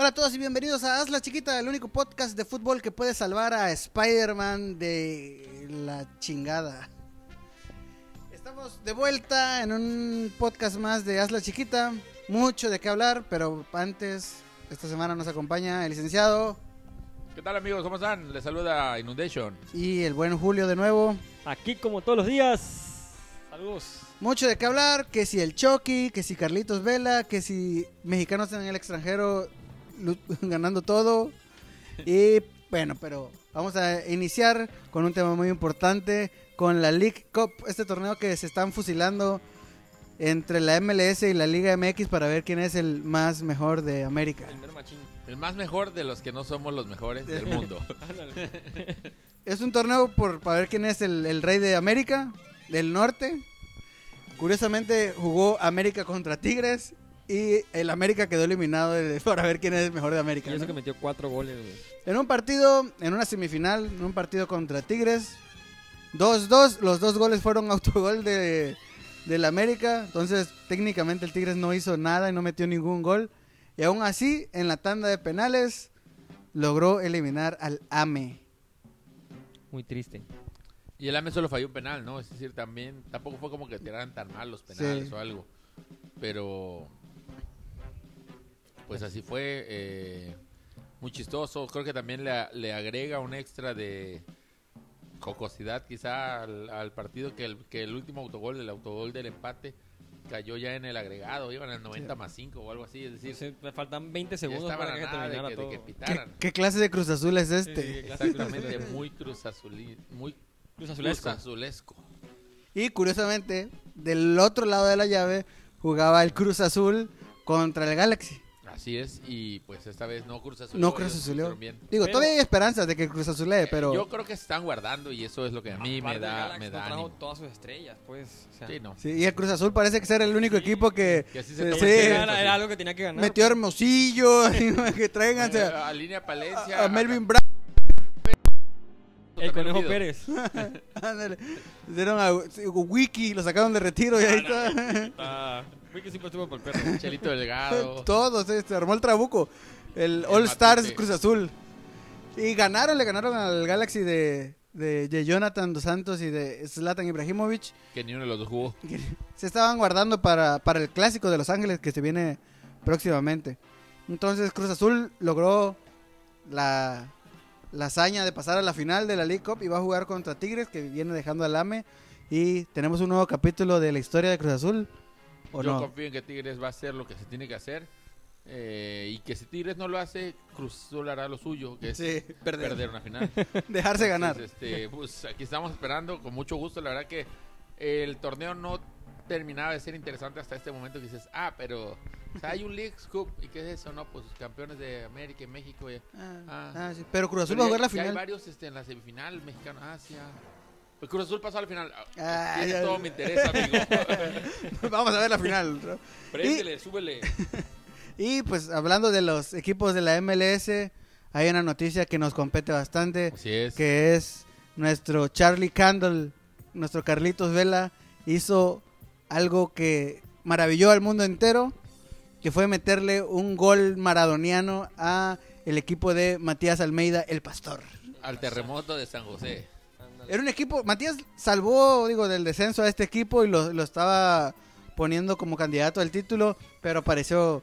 Hola a todos y bienvenidos a Haz la Chiquita, el único podcast de fútbol que puede salvar a Spider-Man de la chingada. Estamos de vuelta en un podcast más de Haz la Chiquita. Mucho de qué hablar, pero antes, esta semana nos acompaña el licenciado ¿Qué tal amigos? ¿Cómo están? Les saluda Inundation. y el buen Julio de nuevo. Aquí como todos los días. Saludos. Mucho de qué hablar, que si el Chucky, que si Carlitos Vela, que si mexicanos en el extranjero ganando todo. Y bueno, pero vamos a iniciar con un tema muy importante, con la League Cup, este torneo que se están fusilando entre la MLS y la Liga MX para ver quién es el más mejor de América. El más mejor de los que no somos los mejores del mundo. Es un torneo por, para ver quién es el, el rey de América, del norte. Curiosamente jugó América contra Tigres y el América quedó eliminado para ver quién es el mejor de América. Y eso ¿no? que metió cuatro goles, güey. En un partido, en una semifinal, en un partido contra Tigres, 2-2, los dos goles fueron autogol de del América, entonces técnicamente el Tigres no hizo nada y no metió ningún gol. Y aún así, en la tanda de penales, logró eliminar al AME. Muy triste. Y el AME solo falló un penal, ¿no? Es decir, también tampoco fue como que tiraran tan mal los penales Sí. o algo. Pero pues así fue. eh, muy chistoso. Creo que también le, le agrega un extra de jocosidad quizá al, al partido que el, que el último autogol, el autogol del empate, cayó ya en el agregado. Iban al 90 más 5 o algo así. Es decir, Sí, me faltan 20 ya segundos para que de de ¿Qué, clase de Cruz Azul es este? Sí, Exactamente, muy Cruz Azulí, muy Cruz Cruz Azulesco. Azulesco. Y curiosamente, del otro lado de la llave jugaba el Cruz Azul contra el Galaxy. Así es, y pues esta vez no Cruz Azul. No Cruz Azul. Digo, Pero- todavía hay esperanzas de que el Cruz Azul pero Yo creo que se están guardando y eso es lo que a mí me da, me no da ánimo. todas sus estrellas, pues. O sea, Sí, no. Sí, y el Cruz Azul parece que ser el único equipo que, Que así se sí, era, algo que tenía que ganar. metió a Hermosillo, que traigan Eh, a, a línea Palencia. a Melvin Brown. El Conejo. Pérez. Ándale. Dieron a Wiki, lo sacaron de retiro y ahí está. Fui que siempre estuvo por el perro. Chelito Delgado. Todos, eh, se armó el trabuco. El El All Stars. Cruz Azul. Y ganaron, le ganaron al Galaxy de, de, de Jonathan Dos Santos y de Zlatan Ibrahimovic. Que ni uno de los dos jugó. se estaban guardando para, para el clásico de Los Ángeles que se viene próximamente. Entonces Cruz Azul logró la, la hazaña de pasar a la final de la League Cup y va a jugar contra Tigres que viene dejando al AME. Y tenemos un nuevo capítulo de la historia de Cruz Azul. ¿O Yo no? confío en que Tigres va a hacer lo que se tiene que hacer. eh, y que si Tigres no lo hace, Cruz Azul hará lo suyo, que es Sí, perder. perder una final. Dejarse ganar. Entonces, este, pues aquí estamos esperando con mucho gusto. La verdad que el torneo no terminaba de ser interesante hasta este momento que dices, ah, pero o sea, hay un League Cup. ¿Y qué es eso? No, pues campeones de América y México. y- Ah, Ah. ah, sí. Pero Cruz Azul Pero va a jugar la ya hay final. varios este, en la semifinal mexicana. Ah, sí, ah. Pues Cruz Azul pasó a la final. Ah, Tiene ya- todo mi interés, amigo. Vamos a ver la final. ¿no? Préndele, súbele. Y pues hablando de los equipos de la MLS, hay una noticia que nos compete bastante. Así es. que es nuestro Charlie Candle, nuestro Carlitos Vela, hizo algo que maravilló al mundo entero, que fue meterle un gol maradoniano a el equipo de Matías Almeida, el pastor. Al terremoto de San José. Era un equipo, Matías salvó, digo, del descenso a este equipo y lo, lo estaba poniendo como candidato al título, pero apareció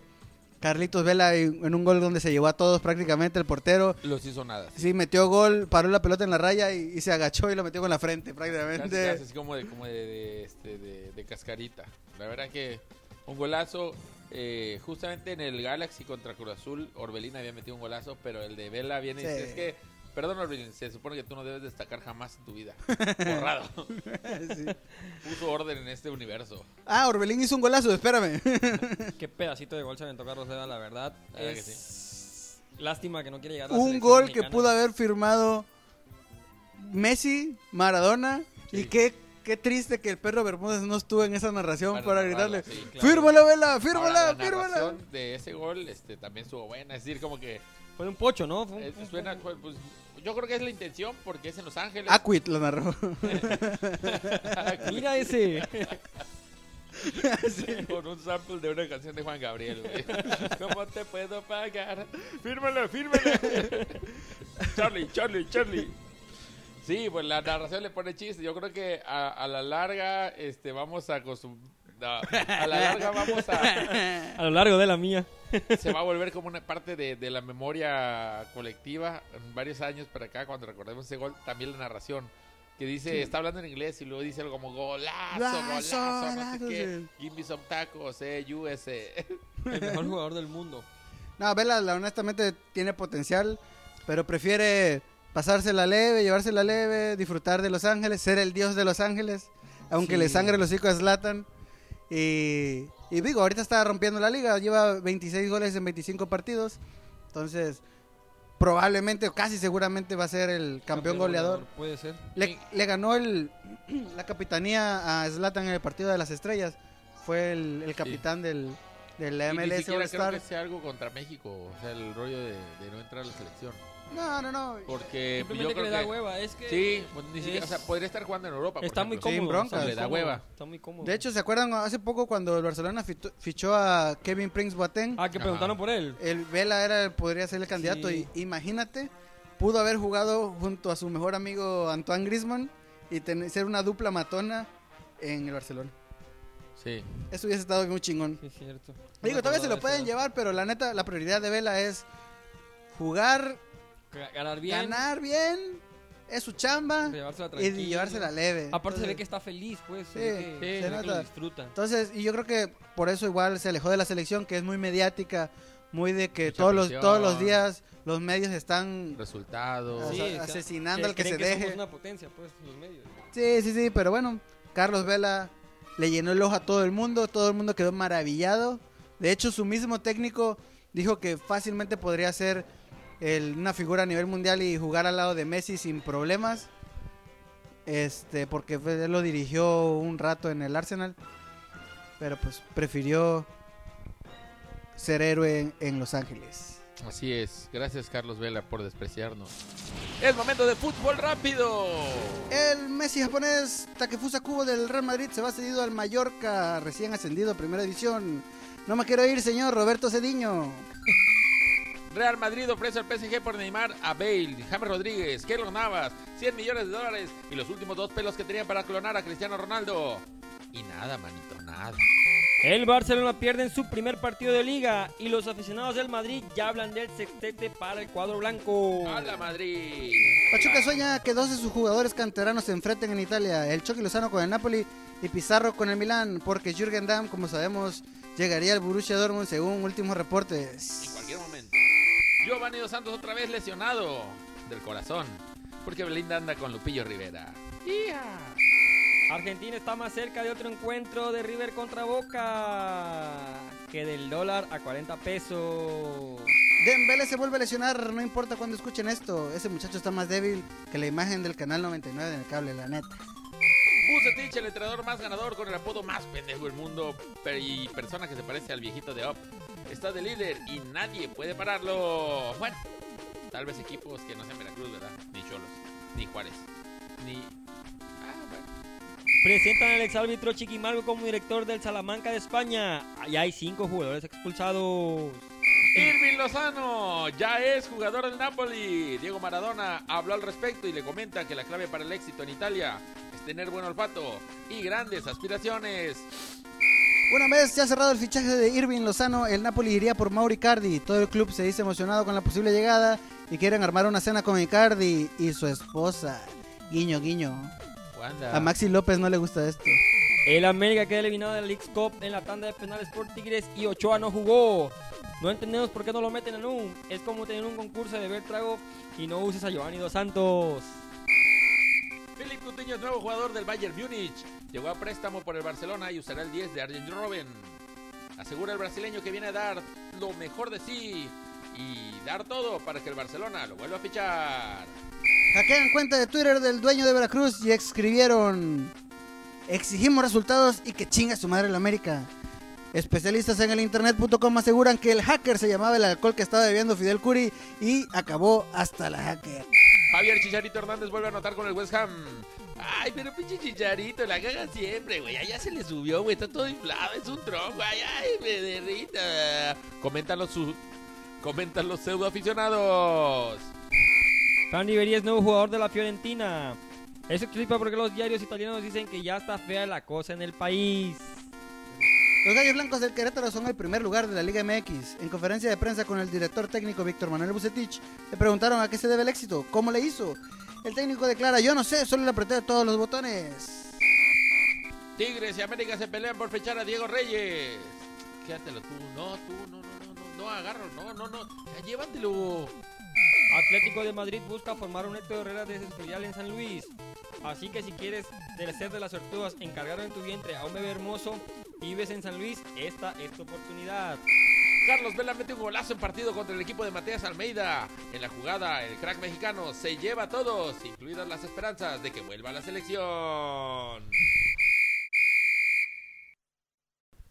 Carlitos Vela en un gol donde se llevó a todos prácticamente el portero. Los hizo nada. Sí, metió gol, paró la pelota en la raya y, y se agachó y lo metió con la frente Casi, prácticamente. casi así como de, como de, de, este, de, de cascarita. La verdad que un golazo. eh, justamente en el Galaxy contra Cruz Azul, Orbelín había metido un golazo, pero el de Vela viene y dice, es que, perdón Orbelín, se supone que tú no debes destacar jamás en tu vida. Borrado. Sí. Puso orden en este universo. Ah, Orbelín hizo un golazo, espérame. Qué pedacito de gol se aventó Carlos Vela, la verdad. La verdad que Es lástima que no quiere llegar a la un gol que pudo haber firmado Messi, Maradona y Sí. qué qué triste que el perro Bermúdez no estuvo en esa narración para, Para gritarle, narrarla, sí, claro. fírmala, vela, Ahora, fírmala, la fírmala. narración de ese gol este, también estuvo buena. Es decir, como que Fue un pocho, ¿no? Fue un- eh, suena, pues, yo creo que es la intención porque es en Los Ángeles. Aquit lo narró. Mira ese. Con un sample de una canción de Juan Gabriel, güey. ¿Cómo te puedo pagar? Fírmala, fírmala. Charlie, Charlie, Charlie. Sí, pues la narración le pone chiste. Yo creo que a, a la larga este, vamos a acostum- no, a la larga vamos a... A lo largo de la mía. Se va a volver como una parte de, de la memoria colectiva en varios años para acá, cuando recordemos ese gol, también la narración. Que dice, está hablando en inglés y luego dice algo como golazo, Golazo, golazo, no sé qué. sí. Give me some tacos, eh, USA. El mejor jugador del mundo. No, Vela, la, honestamente tiene potencial, pero prefiere pasársela leve, llevársela leve, disfrutar de Los Ángeles, ser el dios de Los Ángeles, aunque Sí. le sangre los hijos a Zlatan. Y, y digo, ahorita está rompiendo la liga, lleva 26 goles en 25 partidos, entonces probablemente o casi seguramente va a ser el campeón goleador. Puede ser. Le, le ganó el, la capitanía a Zlatan en el partido de las estrellas, fue el, el capitán del, del Y ni MLS siquiera creo que sea algo contra México, o sea, el rollo de, de no entrar a la selección. No, no, no. Porque Simplemente yo que creo le da que... hueva. Es que. Sí, pues, ni siquiera, es- o sea, podría estar jugando en Europa. por Está muy ejemplo. Cómodo. broncas. está muy Le da cómodo, hueva. Está muy cómodo. De hecho, ¿se acuerdan hace poco cuando el Barcelona fichó, fichó a Kevin Prince Boateng? Ah, que Ajá. preguntaron por él. El Vela era, podría ser el candidato Sí. y imagínate, pudo haber jugado junto a su mejor amigo Antoine Griezmann y tener, ser una dupla matona en el Barcelona. Sí. Eso hubiese estado muy chingón. Sí, es cierto. Digo, No todavía se lo pueden llevar, pero la neta, la prioridad de Vela es jugar, Ga- Ganar bien. ganar bien, es su chamba Llevársela y llevársela leve. Aparte se ve que está feliz, pues. Se Sí, ve que, sí, se se ve que nota. lo disfruta. Entonces, y yo creo que por eso igual se alejó de la selección, que es muy mediática, muy de que Mucha todos los, todos los días los medios están... Resultados. O Sí, sea, o sea, asesinando al que creen se deje. una potencia, pues, los medios. Sí, sí, sí, pero bueno, Carlos Vela le llenó el ojo a todo el mundo, todo el mundo quedó maravillado. De hecho, su mismo técnico dijo que fácilmente podría ser el- una figura a nivel mundial y jugar al lado de Messi sin problemas. Este, porque él lo dirigió un rato en el Arsenal, pero pues prefirió ser héroe en, en Los Ángeles. Así es. Gracias, Carlos Vela, por despreciarnos. Es momento de fútbol rápido. El Messi japonés Takefusa Kubo del Real Madrid se va cedido al Mallorca, recién ascendido a Primera División. No me quiero ir, señor Roberto Cediño. Real Madrid ofrece al PSG por Neymar a Bale, James Rodríguez, Keylor Navas, 100 millones de dólares y los últimos dos pelos que tenían para clonar a Cristiano Ronaldo. Y nada, manito, nada. El Barcelona pierde en su primer partido de liga y los aficionados del Madrid ya hablan del sextete para el cuadro blanco. ¡A la Madrid! Pachuca sueña que dos de sus jugadores canteranos se enfrenten en Italia. El Chucky Lozano con el Napoli y Pizarro con el Milán, porque Jürgen Damm, como sabemos, llegaría al Borussia Dortmund según últimos reportes. Giovanni Dos Santos otra vez lesionado del corazón. Porque Belinda anda con Lupillo Rivera. Argentina está más cerca de otro encuentro de River contra Boca que del dólar a 40 pesos. Dembélé se vuelve a lesionar, no importa cuando escuchen esto. Ese muchacho está más débil que la imagen del canal 99 en el cable, la neta. Bucetich, el entrenador más ganador con el apodo más pendejo del mundo y persona que se parece al viejito de Up. Está de líder y nadie puede pararlo. Bueno, tal vez equipos que no sean Veracruz, ¿verdad? Ni Cholos, ni Juárez, ni... Ah, bueno. Presentan al exárbitro Chiquimargo como director del Salamanca de España. Ahí hay cinco jugadores expulsados. Irving Lozano ya es jugador del Napoli. Diego Maradona habló al respecto y le comenta que la clave para el éxito en Italia es tener buen olfato y grandes aspiraciones. Una vez ya cerrado el fichaje de Irving Lozano, el Napoli iría por Mauri Cardi. Todo el club se dice emocionado con la posible llegada y quieren armar una cena con Icardi y su esposa. Guiño, guiño. Wanda. A Maxi López no le gusta esto. El América queda eliminado de la League Cup en la tanda de penales por Tigres y Ochoa no jugó. No entendemos por qué no lo meten en un. Es como tener un concurso de beber trago y no uses a Giovanni Dos Santos. Philip Coutinho es nuevo jugador del Bayern Múnich. Llegó a préstamo por el Barcelona y usará el 10 de Arjen Robben. Asegura el brasileño que viene a dar lo mejor de sí y dar todo para que el Barcelona lo vuelva a fichar. Hackean cuenta de Twitter del dueño de Veracruz y escribieron Exigimos resultados y que chinga su madre la América. Especialistas en el internet.com aseguran que el hacker se llamaba el alcohol que estaba bebiendo Fidel Curi y acabó hasta la hacker. Javier Chicharito Hernández vuelve a anotar con el West Ham. Ay, pero pinche Chicharito, la caga siempre, güey. Allá se le subió, güey. Está todo inflado, es un tronco. Ay, ay, me derrita. Comentan los, su... Comentan los pseudo aficionados. Fran Riveri es nuevo jugador de la Fiorentina. Eso explica porque los diarios italianos dicen que ya está fea la cosa en el país. Los Gallos Blancos del Querétaro son el primer lugar de la Liga MX. En conferencia de prensa con el director técnico Víctor Manuel Bucetich, le preguntaron a qué se debe el éxito, cómo le hizo. El técnico declara, yo no sé, solo le apreté todos los botones. Tigres y América se pelean por fechar a Diego Reyes. Quédatelo tú, no, tú, no, no, no, no, no, agarro, no, no, no, ya llévatelo. Atlético de Madrid busca formar un Héctor Herrera de Escorial en San Luis. Así que si quieres del ser de las tortugas encargar en tu vientre a un bebé hermoso y vives en San Luis, esta es tu oportunidad. Carlos Vela mete un golazo en partido contra el equipo de Mateas Almeida. En la jugada, el crack mexicano se lleva a todos, incluidas las esperanzas de que vuelva a la selección.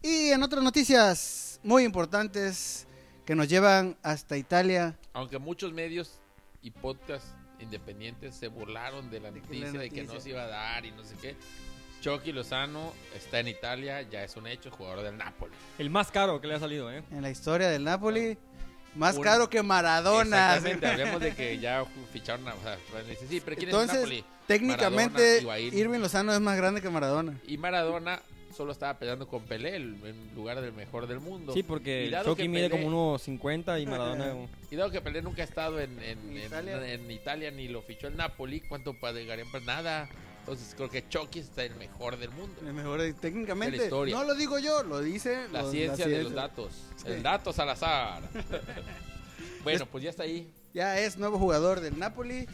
Y en otras noticias muy importantes que nos llevan hasta Italia. Aunque muchos medios y podcasts independientes se burlaron de la De que noticia de que no noticia. se iba a dar y no sé qué. Chucky Lozano está en Italia, ya es un hecho, jugador del Napoli. El más caro que le ha salido, ¿eh? En la historia del Napoli, más Un- caro que Maradona. Exactamente, hablemos de que ya ficharon a... O sea, pues, dice, sí, pero ¿quién Entonces, es el Napoli? Técnicamente. Irving Lozano es más grande que Maradona. Y Maradona solo estaba peleando con Pelé, el, en lugar del mejor del mundo. Sí, porque Chucky mide como unos 50 y Maradona... Y dado que Pelé nunca ha estado en, en- En en- Italia. en Italia ni lo fichó el Napoli, ¿cuánto pagarían? Pues nada. Entonces creo que Chucky está el mejor del mundo. El mejor técnicamente. La historia. No lo digo yo, lo dice La los- ciencia de los datos. Sí. El dato Salazar. bueno, pues ya está ahí. Ya es nuevo jugador del Napoli.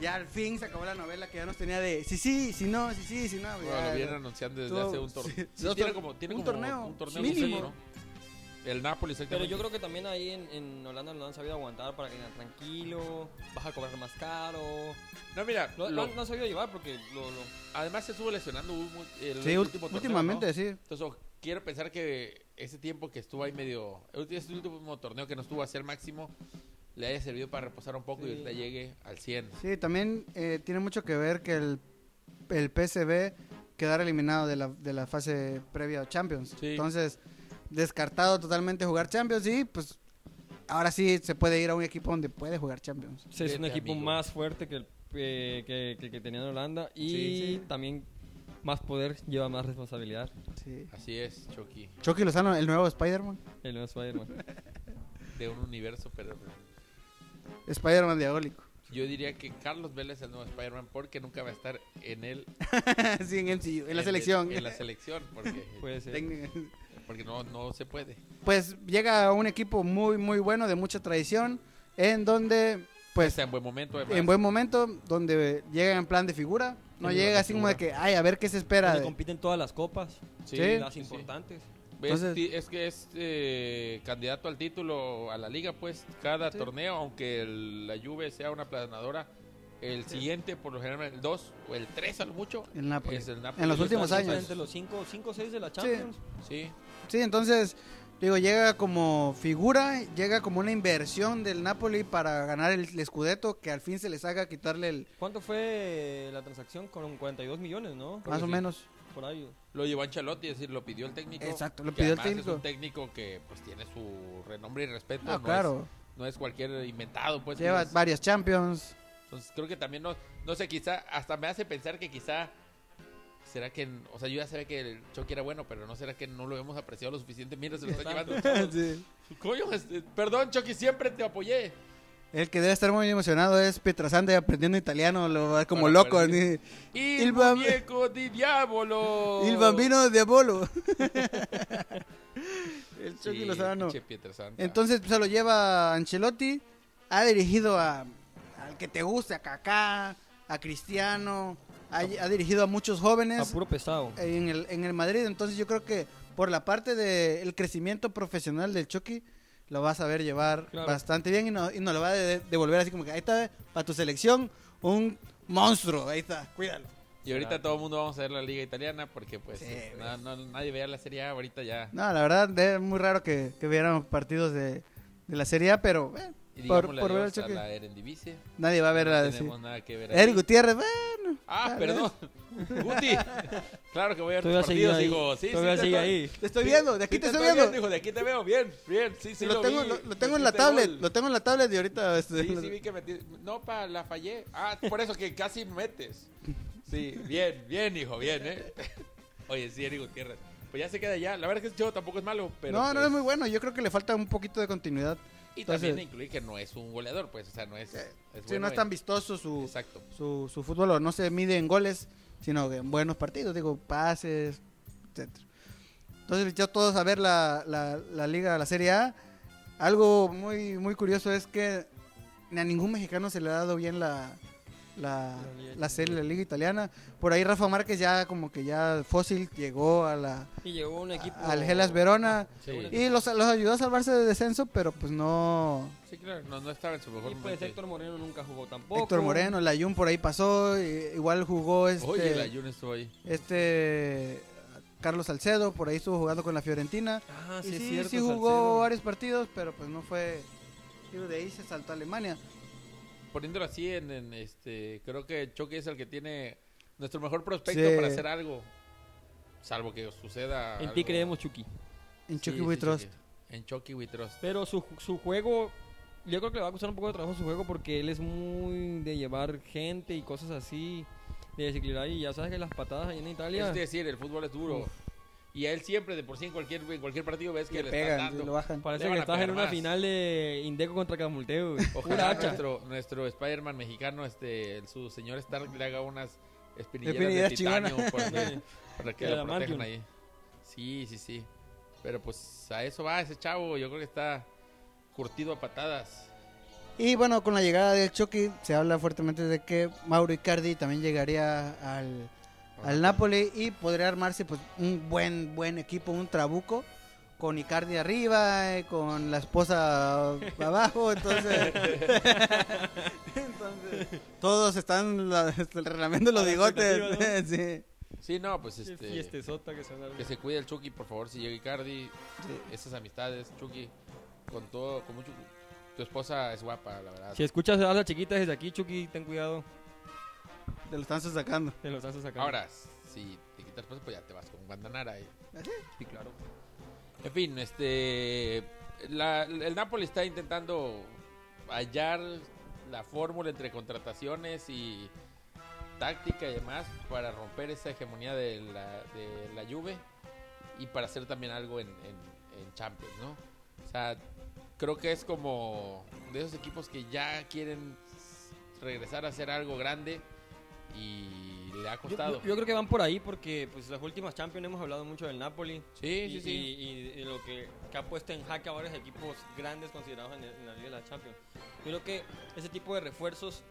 Ya al fin se acabó la novela que ya nos tenía de sí, sí, si no, sí, sí, si no. Bueno, ya, lo vienen anunciando desde Todo- hace un torneo. sí, Sí, tiene tor- como, tiene un como torneo un torneo mínimo. sí, ¿no? El Napoli, Pero yo creo que también ahí en, en Holanda lo han sabido aguantar para que digan tranquilo, vas a cobrar más caro. No, mira, Lo, lo- lo han sabido llevar porque lo, lo- además se estuvo lesionando el Sí, último torneo, últimamente ¿no? sí. Entonces, quiero pensar que ese tiempo que estuvo ahí medio. Este último torneo que no estuvo a ser máximo, le haya servido para reposar un poco y ahorita llegue al 100. Sí, también eh, tiene mucho que ver que el, el PSV quedara eliminado de la, de la fase previa a Champions. Sí. Entonces, descartado totalmente jugar Champions y pues ahora sí se puede ir a un equipo donde puede jugar Champions. Sí, es un equipo amigo. más fuerte que el eh, que, que- que tenía en Holanda y Sí, sí. también más poder lleva más responsabilidad. Sí. Así es, Chucky. Chucky Lozano, el nuevo Spider-Man. El nuevo Spider-Man. De un universo, pero. Spider-Man diabólico. Yo diría que Carlos Vélez es el nuevo Spider-Man porque nunca va a estar en el. sí, en MCU, en la el- selección. En la selección, porque, Puede ser. Porque no, no se puede. Pues llega a un equipo muy, muy bueno, de mucha tradición, en donde, pues, Está en buen momento, además. en buen momento, donde llega en plan de figura. No En llega así como de que, ay, a ver qué se espera. Donde de- compiten todas las copas, Sí, Sí. las sí, importantes. Entonces- es que es eh, candidato al título a la liga, pues cada Sí. torneo, aunque el- la Juve sea una planadora, el siguiente, por lo general, el 2 o el 3 a lo mucho, El Napoli. es el Napoli. En los últimos años. Entre los 5 o 6 de la Champions. Sí, Sí, entonces, digo, llega como figura, llega como una inversión del Napoli para ganar el, el Scudetto, que al fin se les haga quitarle el, ¿Cuánto fue la transacción? Con 42 millones, ¿no? Creo más o sí. menos. Por ahí. lo llevó Ancelotti, es decir, lo pidió el técnico. Exacto, lo pidió el técnico. Es un técnico que pues tiene su renombre y respeto. Ah, no claro. Es, no es cualquier inventado, pues. Lleva varias Champions. Entonces creo que también no, no sé, quizá, hasta me hace pensar que quizá, será que, o sea, yo ya sabía que el Chucky era bueno, pero no será que no lo hemos apreciado lo suficiente. Mira, se lo está llevando. Sí. Coño, este, perdón, Chucky, siempre te apoyé. El que debe estar muy emocionado es Pietrasante aprendiendo italiano, lo va como Para loco. ni- Il, Il bam- muñeco di diavolo. Il bambino diabolo. el Sí, Chucky Lozano. pinche Pietrasanta. Entonces pues, se lo lleva Ancelotti, ha dirigido a, al que te guste, a Kaká, a Cristiano, ha, ha dirigido a muchos A jóvenes puro pesado. en el, en el Madrid. Entonces yo creo que por la parte del crecimiento profesional del Chucky, lo vas a ver llevar Claro. bastante bien y, no, y nos lo va a de- devolver así como que ahí está, para tu selección, un monstruo, ahí está, cuídalo. Y ahorita todo el mundo vamos a ver la liga italiana porque pues Sí, no- no- nadie vea la Serie A ahorita ya. No, la verdad es muy raro que, que vieran partidos de, de la Serie A, pero eh, por, digamos por ver el choque. la Eredivisie. Nadie va a ver No la de tenemos nada que ver. Eric Gutiérrez, bueno. Ah, perdón. Guti. Claro que voy a ver tus partidos, ahí. digo. Sí, sí, te ahí. Te estoy Sí, viendo, de aquí sí te estoy viendo. dijo, de aquí te veo, bien, bien, sí, sí lo, lo, tengo, vi. lo, lo tengo en la tablet, gol. lo tengo en la tablet y ahorita este, Sí, sí vi que metí. No, pa, la fallé. Ah, por eso que casi metes. Sí, bien, bien, hijo, bien, ¿eh? Oye, sí, Eric Gutiérrez. Pues ya se queda ya. La verdad es que ese chavo tampoco es malo, pero. no, no pues, es muy bueno. Yo creo que le falta un poquito de continuidad. Y Entonces- también incluir que no es un goleador, pues, o sea, no es. es Sí, bueno no es tan vistoso su, Exacto. su, su fútbol, o no se mide en goles, sino en buenos partidos, digo, pases, etcétera. Entonces, ya todos a ver la, la, la liga, la Serie A. Algo muy, muy curioso es que a ningún mexicano se le ha dado bien la, la, La serie, la liga italiana. Por ahí Rafa Márquez ya como que ya fósil llegó a la, Y llegó un equipo. al Gelas Verona Sí. y los, los ayudó a salvarse de descenso, pero pues no... Sí, claro, no, no estaba en su mejor Y pues momento. Héctor Moreno nunca jugó tampoco. Héctor Moreno, el Ayun por ahí pasó, igual jugó este... Oye, la Jun estuvo ahí. este Carlos Salcedo por ahí estuvo jugando con la Fiorentina Ah, y sí, sí, es cierto. sí jugó Salcedo. varios partidos pero pues no fue de ahí se saltó a Alemania Poniéndolo así, en, en, este, creo que Chucky es el que tiene nuestro mejor prospecto Sí. para hacer algo. Salvo que suceda. En algo. ti creemos, Chucky. en Chucky sí, We sí, Trust. En Chucky We Trust. Pero su, su juego, yo creo que le va a costar un poco de trabajo su juego porque él es muy de llevar gente y cosas así, de desequilibrar. Y ya sabes que las patadas ahí en Italia. Es decir, el fútbol es duro. Uf. Y a él siempre, de por sí, en cualquier, en cualquier partido ves que Le le, pegan, están dando. lo bajan. Parece Le que estás en una más. final de Indeco contra Camulteo. Ojalá hacha. nuestro, nuestro Spider-Man mexicano, este, su señor Stark, le haga unas espinilleras Espinilleras de titanio para que, para que lo protejan ahí. Sí, sí, sí. Pero pues a eso va ese chavo. Yo creo que está curtido a patadas. y bueno con la llegada del Chucky se habla fuertemente de que Mauro Icardi también llegaría al, al Napoli y podría armarse pues un buen buen equipo un trabuco con Icardi arriba eh, con la esposa abajo entonces entonces todos están la, relamiendo los A la bigotes expectativa, sí. Sí, no, pues este. que se. Que se cuide el Chucky, por favor, si llega Icardi. Esas amistades, Chucky, con todo, con mucho. Tu esposa es guapa, la verdad. Si escuchas a las chiquitas desde aquí, Chucky, ten cuidado. Te lo están sacando. Te los haces acá. Ahora, si te quitas esposa, pues ya te vas con Guandanara. Y... Sí, claro. En fin, este. la- el Napoli está intentando hallar la fórmula entre contrataciones y táctica y demás para romper esa hegemonía de la, de la Juve y para hacer también algo en, en- en Champions, ¿no? O sea, creo que es como de esos equipos que ya quieren regresar a hacer algo grande y le ha costado. yo- yo creo que van por ahí porque pues las últimas Champions hemos hablado mucho del Napoli. sí, y, sí, sí. y- y lo que, que ha puesto en jaque a varios equipos grandes considerados en, el- en la Liga de la Champions. Yo creo que ese tipo de refuerzos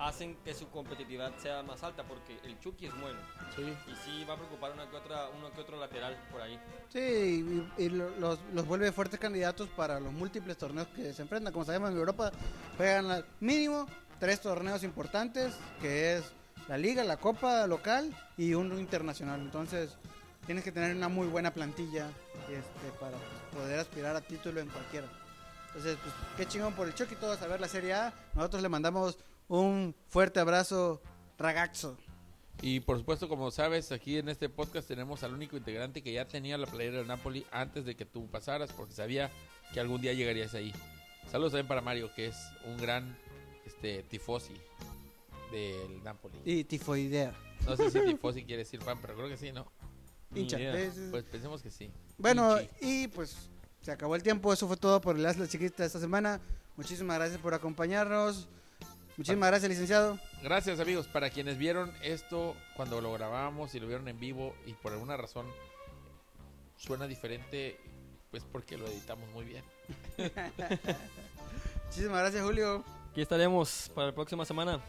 hacen que su competitividad sea más alta porque el Chucky es bueno sí. y sí va a preocupar una que otra, uno que otro lateral por ahí. Sí, y, y lo- los, los vuelve fuertes candidatos para los múltiples torneos que se enfrentan. Como sabemos, en Europa juegan la- mínimo tres torneos importantes, que es la liga, la copa local y uno internacional. Entonces, tienes que tener una muy buena plantilla este, para pues, poder aspirar a título en cualquiera. Entonces, pues, qué chingón por el Chucky, todos a ver la Serie A. Nosotros le mandamos un fuerte abrazo, ragazzo. Y por supuesto, como sabes, aquí en este podcast tenemos al único integrante que ya tenía la playera del Napoli antes de que tú pasaras, porque sabía que algún día llegarías ahí. Saludos también para Mario, que es un gran este, tifosi del Napoli. Y tifoidea. No sé si tifosi quiere decir fan, pero creo que sí, ¿no? Hincha. Pues pensemos que sí. Bueno, Hinchi. y pues se acabó el tiempo. Eso fue todo por el Haz la Chiquita esta semana. Muchísimas gracias por acompañarnos. Muchísimas gracias, licenciado. Gracias amigos, para quienes vieron esto cuando lo grabamos y lo vieron en vivo y por alguna razón suena diferente, pues porque lo editamos muy bien. Muchísimas gracias, Julio. Aquí estaremos para la próxima semana.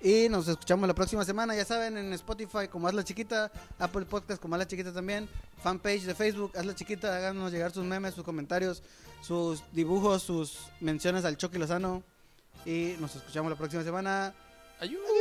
Y nos escuchamos la próxima semana, ya saben, en Spotify como Haz la Chiquita, Apple Podcast como Haz la Chiquita también, fanpage de Facebook, Haz la Chiquita, háganos llegar sus memes, sus comentarios, sus dibujos, sus menciones al Chucky Lozano. Y nos escuchamos la próxima semana. Adiós.